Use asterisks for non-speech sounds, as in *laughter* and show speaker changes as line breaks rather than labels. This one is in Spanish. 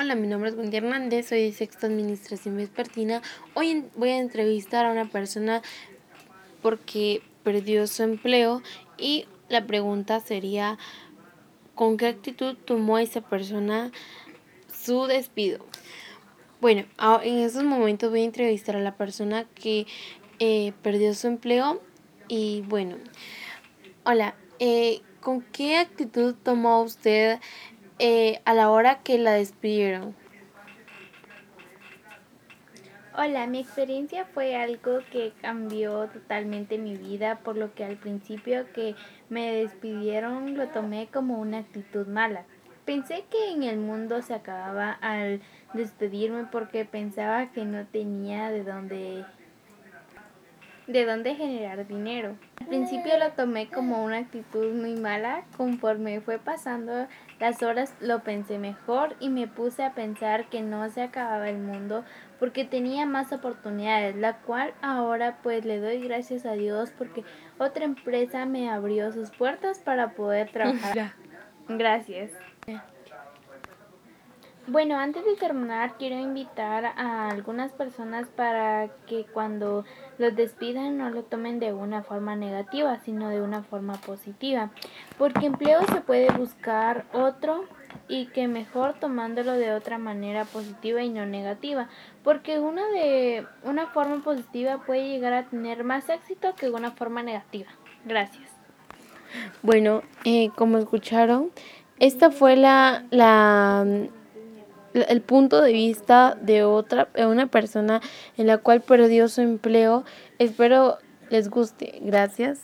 Hola, mi nombre es Wendy Hernández, soy de Sexta Administración Vespertina. Hoy voy a entrevistar a una persona porque perdió su empleo y la pregunta sería, ¿con qué actitud tomó esa persona su despido? Bueno, en estos momentos voy a entrevistar a la persona que eh, perdió su empleo y bueno, hola, eh, ¿con qué actitud tomó usted eh, a la hora que la despidieron?
Hola, mi experiencia fue algo que cambió totalmente mi vida, por lo que al principio que me despidieron lo tomé como una actitud mala. Pensé que en el mundo se acababa al despedirme porque pensaba que no tenía de dónde de dónde generar dinero. Al principio lo tomé como una actitud muy mala, conforme fue pasando las horas lo pensé mejor y me puse a pensar que no se acababa el mundo porque tenía más oportunidades, la cual ahora pues le doy gracias a Dios porque otra empresa me abrió sus puertas para poder *laughs* trabajar. Gracias. Bueno, antes de terminar, quiero invitar a algunas personas para que cuando los despidan no lo tomen de una forma negativa, sino de una forma positiva. Porque empleo se puede buscar otro y que mejor tomándolo de otra manera positiva y no negativa. Porque una de una forma positiva puede llegar a tener más éxito que una forma negativa. Gracias.
Bueno, eh, como escucharon, esta fue la, la el punto de vista de otra una persona en la cual perdió su empleo. Espero les guste. Gracias.